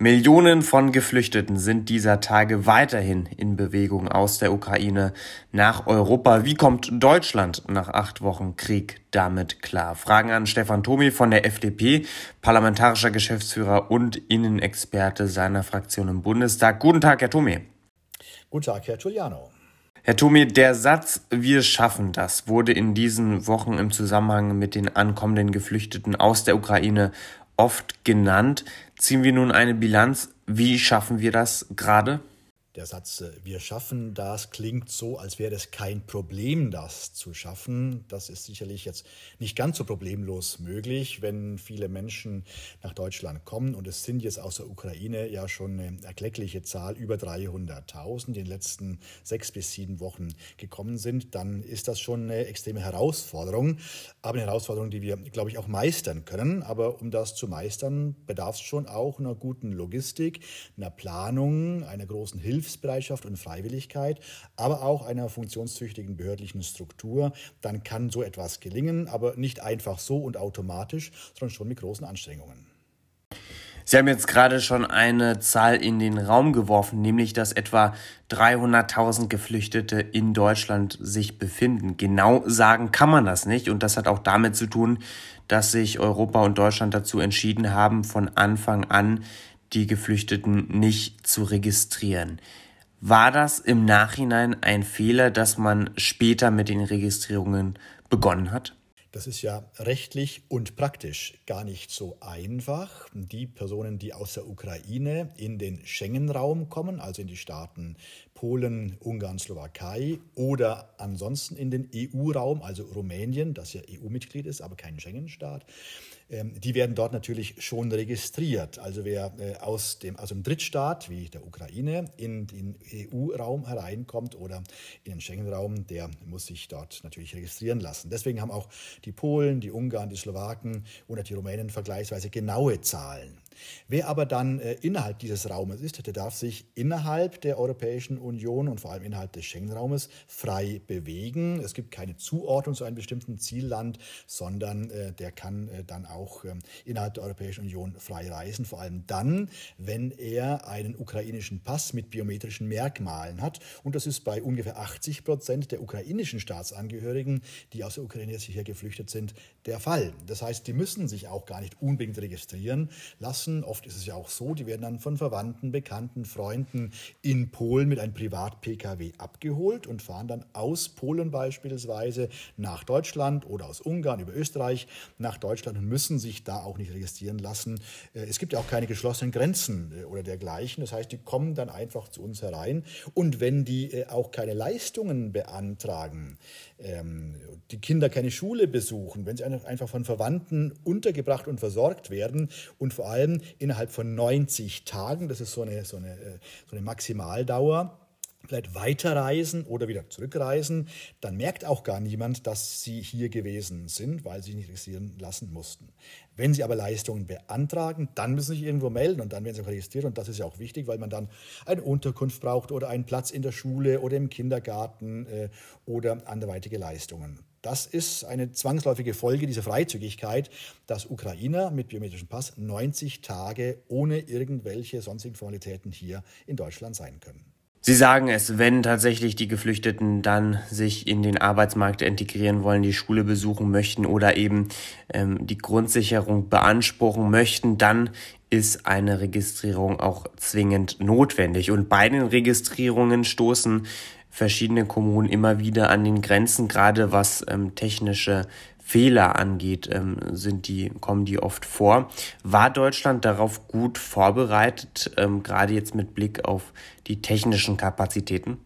Millionen von Geflüchteten sind dieser Tage weiterhin in Bewegung aus der Ukraine nach Europa. Wie kommt Deutschland nach acht Wochen Krieg damit klar? Fragen an Stefan Tomi von der FDP, parlamentarischer Geschäftsführer und Innenexperte seiner Fraktion im Bundestag. Guten Tag, Herr Tomi. Guten Tag, Herr Giuliano. Herr Tomi, der Satz Wir schaffen das wurde in diesen Wochen im Zusammenhang mit den ankommenden Geflüchteten aus der Ukraine oft genannt. Ziehen wir nun eine Bilanz. Wie schaffen wir das gerade? Der Satz, äh, wir schaffen das, klingt so, als wäre es kein Problem, das zu schaffen. Das ist sicherlich jetzt nicht ganz so problemlos möglich, wenn viele Menschen nach Deutschland kommen. Und es sind jetzt aus der Ukraine ja schon eine erkleckliche Zahl, über 300.000, die in den letzten sechs bis sieben Wochen gekommen sind. Dann ist das schon eine extreme Herausforderung. Aber eine Herausforderung, die wir, glaube ich, auch meistern können. Aber um das zu meistern, bedarf es schon auch einer guten Logistik, einer Planung, einer großen Hilfe Hilfsbereitschaft und Freiwilligkeit, aber auch einer funktionstüchtigen behördlichen Struktur, dann kann so etwas gelingen, aber nicht einfach so und automatisch, sondern schon mit großen Anstrengungen. Sie haben jetzt gerade schon eine Zahl in den Raum geworfen, nämlich dass etwa 300.000 Geflüchtete in Deutschland sich befinden. Genau sagen kann man das nicht und das hat auch damit zu tun, dass sich Europa und Deutschland dazu entschieden haben, von Anfang an die Geflüchteten nicht zu registrieren. War das im Nachhinein ein Fehler, dass man später mit den Registrierungen begonnen hat? Das ist ja rechtlich und praktisch gar nicht so einfach. Die Personen, die aus der Ukraine in den Schengen-Raum kommen, also in die Staaten Polen, Ungarn, Slowakei oder ansonsten in den EU-Raum, also Rumänien, das ja EU-Mitglied ist, aber kein Schengen-Staat, ähm, die werden dort natürlich schon registriert. Also wer äh, aus dem, aus dem Drittstaat wie der Ukraine in den EU-Raum hereinkommt oder in den Schengen-Raum, der muss sich dort natürlich registrieren lassen. Deswegen haben auch die Polen, die Ungarn, die Slowaken und die Rumänen vergleichsweise genaue Zahlen. Wer aber dann äh, innerhalb dieses Raumes ist, der darf sich innerhalb der Europäischen Union und vor allem innerhalb des Schengen-Raumes frei bewegen. Es gibt keine Zuordnung zu einem bestimmten Zielland, sondern äh, der kann äh, dann auch ähm, innerhalb der Europäischen Union frei reisen, vor allem dann, wenn er einen ukrainischen Pass mit biometrischen Merkmalen hat. Und das ist bei ungefähr 80 Prozent der ukrainischen Staatsangehörigen, die aus der Ukraine jetzt hierher geflüchtet sind, der Fall. Das heißt, die müssen sich auch gar nicht unbedingt registrieren lassen lassen. Oft ist es ja auch so, die werden dann von Verwandten, Bekannten, Freunden in Polen mit einem Privat-Pkw abgeholt und fahren dann aus Polen beispielsweise nach Deutschland oder aus Ungarn über Österreich nach Deutschland und müssen sich da auch nicht registrieren lassen. Äh, es gibt ja auch keine geschlossenen Grenzen äh, oder dergleichen. Das heißt, die kommen dann einfach zu uns herein. Und wenn die äh, auch keine Leistungen beantragen, ähm, die Kinder keine Schule besuchen, wenn sie einfach von Verwandten untergebracht und versorgt werden und vor allem innerhalb von 90 Tagen, das ist so eine, so eine, äh, so eine Maximaldauer, vielleicht weiterreisen oder wieder zurückreisen, dann merkt auch gar niemand, dass sie hier gewesen sind, weil sie sich nicht registrieren lassen mussten. Wenn sie aber Leistungen beantragen, dann müssen sie sich irgendwo melden und dann werden sie auch registriert und das ist ja auch wichtig, weil man dann eine Unterkunft braucht oder einen Platz in der Schule oder im Kindergarten äh, oder anderweitige Leistungen. Das ist eine zwangsläufige Folge dieser Freizügigkeit, dass Ukrainer mit biometrischem Pass 90 Tage ohne irgendwelche sonstigen Formalitäten hier in Deutschland sein können. Sie sagen es, wenn tatsächlich die Geflüchteten dann sich in den Arbeitsmarkt integrieren wollen, die Schule besuchen möchten oder eben ähm, die Grundsicherung beanspruchen möchten, dann ist eine Registrierung auch zwingend notwendig. Und bei den Registrierungen stoßen verschiedene Kommunen immer wieder an den Grenzen, gerade was ähm, technische Fehler angeht, ähm, sind die, kommen die oft vor. War Deutschland darauf gut vorbereitet, ähm, gerade jetzt mit Blick auf die technischen Kapazitäten?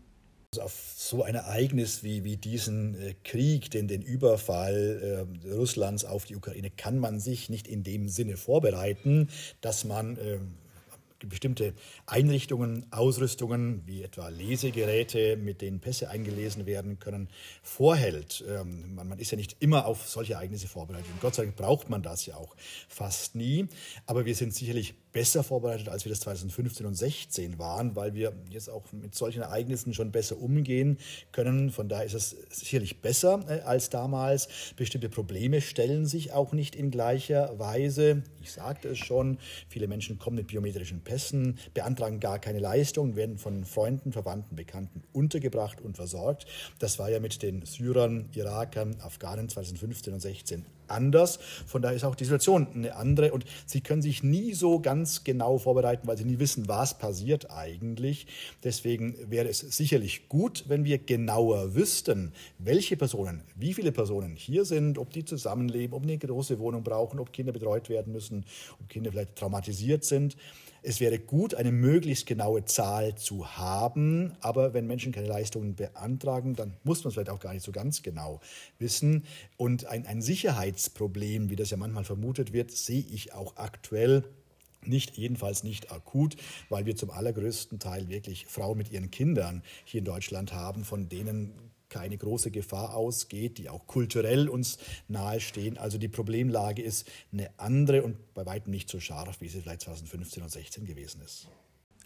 Also auf so ein Ereignis wie, wie diesen äh, Krieg, den, den Überfall äh, Russlands auf die Ukraine, kann man sich nicht in dem Sinne vorbereiten, dass man äh, bestimmte Einrichtungen, Ausrüstungen wie etwa Lesegeräte, mit denen Pässe eingelesen werden können, vorhält. Ähm, man, man, ist ja nicht immer auf solche Ereignisse vorbereitet. Und Gott sei Dank braucht man das ja auch fast nie. Aber wir sind sicherlich besser vorbereitet, als wir das 2015 und 2016 waren, weil wir jetzt auch mit solchen Ereignissen schon besser umgehen können. Von daher ist es sicherlich besser äh, als damals. Bestimmte Probleme stellen sich auch nicht in gleicher Weise. Ich sagte es schon, viele Menschen kommen mit biometrischen Pässen, beantragen gar keine Leistung, werden von Freunden, Verwandten, Bekannten untergebracht und versorgt. Das war ja mit den Syrern, Irakern, Afghanen 2015 und 2016 anders. Von daher ist auch die Situation eine andere und sie können sich nie so ganz genau vorbereiten, weil sie nie wissen, was passiert eigentlich. Deswegen wäre es sicherlich gut, wenn wir genauer wüssten, welche Personen, wie viele Personen hier sind, ob die zusammenleben, ob eine große Wohnung brauchen, ob Kinder betreut werden müssen, ob Kinder vielleicht traumatisiert sind. Es wäre gut, eine möglichst genaue Zahl zu haben, aber wenn Menschen keine Leistungen beantragen, dann muss man es vielleicht auch gar nicht so ganz genau wissen. Und ein, ein Sicherheitsproblem, wie das ja manchmal vermutet wird, sehe ich auch aktuell nicht, jedenfalls nicht akut, weil wir zum allergrößten Teil wirklich Frauen mit ihren Kindern hier in Deutschland haben, von denen keine große Gefahr ausgeht, die auch kulturell uns nahestehen. Also die Problemlage ist eine andere und bei weitem nicht so scharf, wie sie vielleicht 2015 und 2016 gewesen ist.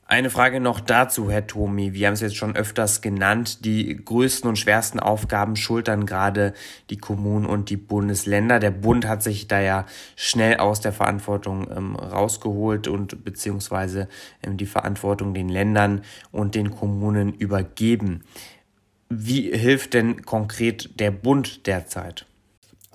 Eine Frage noch dazu, Herr Tomi. Wir haben es jetzt schon öfters genannt. Die größten und schwersten Aufgaben schultern gerade die Kommunen und die Bundesländer. Der Bund hat sich da ja schnell aus der Verantwortung ähm, rausgeholt und beziehungsweise ähm, die Verantwortung den Ländern und den Kommunen übergeben. Wie hilft denn konkret der Bund derzeit?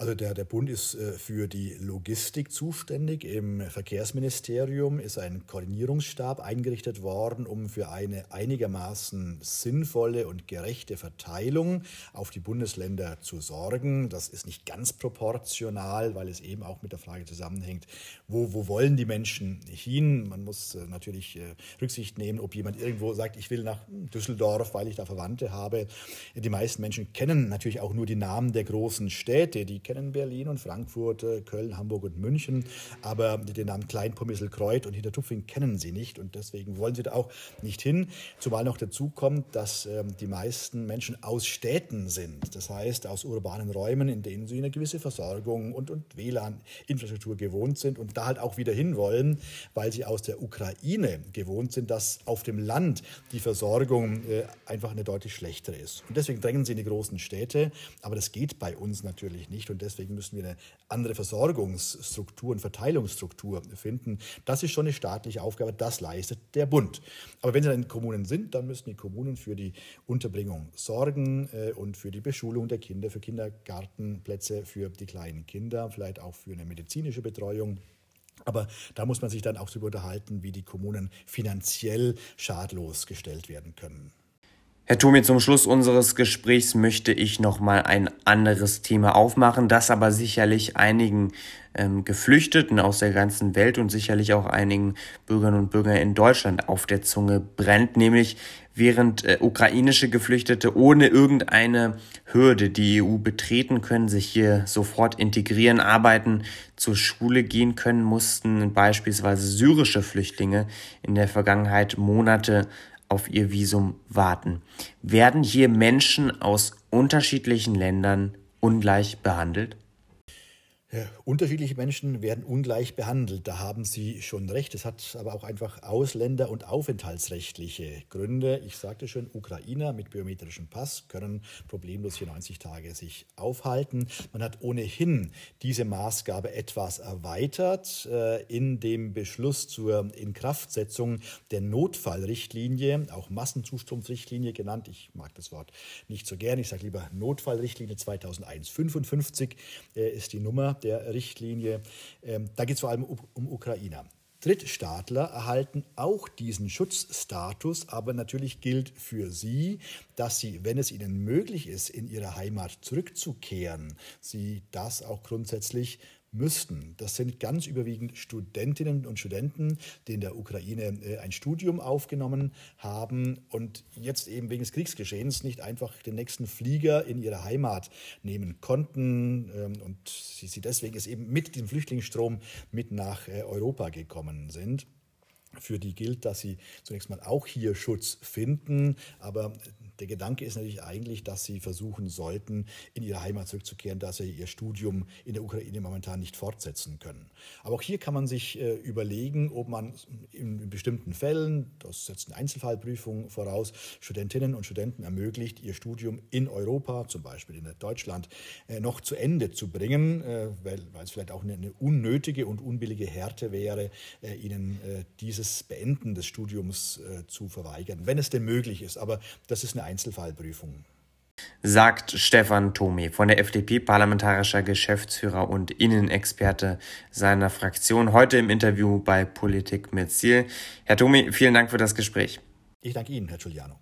Also der, der Bund ist äh, für die Logistik zuständig. Im Verkehrsministerium ist ein Koordinierungsstab eingerichtet worden, um für eine einigermaßen sinnvolle und gerechte Verteilung auf die Bundesländer zu sorgen. Das ist nicht ganz proportional, weil es eben auch mit der Frage zusammenhängt, wo, wo wollen die Menschen hin? Man muss äh, natürlich äh, Rücksicht nehmen, ob jemand irgendwo sagt, ich will nach Düsseldorf, weil ich da Verwandte habe. Die meisten Menschen kennen natürlich auch nur die Namen der großen Städte, die kennen Berlin und Frankfurt, äh, Köln, Hamburg und München, aber den Namen Kleinpommissel-Kreuth und Hintertupfing kennen sie nicht und deswegen wollen sie da auch nicht hin. Zumal noch dazu kommt, dass ähm, die meisten Menschen aus Städten sind, das heißt aus urbanen Räumen, in denen sie eine gewisse Versorgung und, und WLAN-Infrastruktur gewohnt sind und da halt auch wieder hinwollen, weil sie aus der Ukraine gewohnt sind, dass auf dem Land die Versorgung äh, einfach eine deutlich schlechtere ist. Und deswegen drängen sie in die großen Städte, aber das geht bei uns natürlich nicht. Und deswegen müssen wir eine andere Versorgungsstruktur und Verteilungsstruktur finden. Das ist schon eine staatliche Aufgabe, das leistet der Bund. Aber wenn sie dann in Kommunen sind, dann müssen die Kommunen für die Unterbringung sorgen äh, und für die Beschulung der Kinder, für Kindergartenplätze für die kleinen Kinder, vielleicht auch für eine medizinische Betreuung. Aber da muss man sich dann auch darüber unterhalten, wie die Kommunen finanziell schadlos gestellt werden können. Herr Tomi, zum Schluss unseres Gesprächs möchte ich noch mal ein anderes Thema aufmachen, das aber sicherlich einigen ähm, Geflüchteten aus der ganzen Welt und sicherlich auch einigen Bürgerinnen und Bürgern in Deutschland auf der Zunge brennt, nämlich während äh, ukrainische Geflüchtete ohne irgendeine Hürde die EU betreten können, sich hier sofort integrieren, arbeiten, zur Schule gehen können, mussten beispielsweise syrische Flüchtlinge in der Vergangenheit Monate auf ihr Visum warten. Werden hier Menschen aus unterschiedlichen Ländern ungleich behandelt? Unterschiedliche Menschen werden ungleich behandelt. Da haben Sie schon recht. Es hat aber auch einfach Ausländer- und aufenthaltsrechtliche Gründe. Ich sagte schon, Ukrainer mit biometrischem Pass können problemlos hier 90 Tage sich aufhalten. Man hat ohnehin diese Maßgabe etwas erweitert äh, in dem Beschluss zur Inkraftsetzung der Notfallrichtlinie, auch Massenzustromsrichtlinie genannt. Ich mag das Wort nicht so gern. Ich sage lieber Notfallrichtlinie 2001. 55 äh, ist die Nummer der Richtlinie. Ähm, da geht es vor allem um, um Ukrainer. Drittstaatler erhalten auch diesen Schutzstatus, aber natürlich gilt für sie, dass sie, wenn es ihnen möglich ist, in ihre Heimat zurückzukehren, sie das auch grundsätzlich müssten. Das sind ganz überwiegend Studentinnen und Studenten, die in der Ukraine äh, ein Studium aufgenommen haben und jetzt eben wegen des Kriegsgeschehens nicht einfach den nächsten Flieger in ihre Heimat nehmen konnten ähm, und sie deswegen es eben mit dem Flüchtlingsstrom mit nach äh, Europa gekommen sind. Für die gilt, dass sie zunächst mal auch hier Schutz finden, aber Der Gedanke ist natürlich eigentlich, dass sie versuchen sollten, in ihre Heimat zurückzukehren, dass sie ihr Studium in der Ukraine momentan nicht fortsetzen können. Aber auch hier kann man sich äh, überlegen, ob man in bestimmten Fällen, das setzt eine Einzelfallprüfung voraus, Studentinnen und Studenten ermöglicht, ihr Studium in Europa, zum Beispiel in Deutschland, äh, noch zu Ende zu bringen, äh, weil, es vielleicht auch eine, eine unnötige und unbillige Härte wäre, ihnen dieses Beenden des Studiums zu verweigern, wenn es denn möglich ist. Aber das ist eine Einzelfallprüfung. Sagt Stefan Thome von der FDP, parlamentarischer Geschäftsführer und Innenexperte seiner Fraktion, heute im Interview bei Politik mit Ziel. Herr Thome, vielen Dank für das Gespräch. Ich danke Ihnen, Herr Giuliano.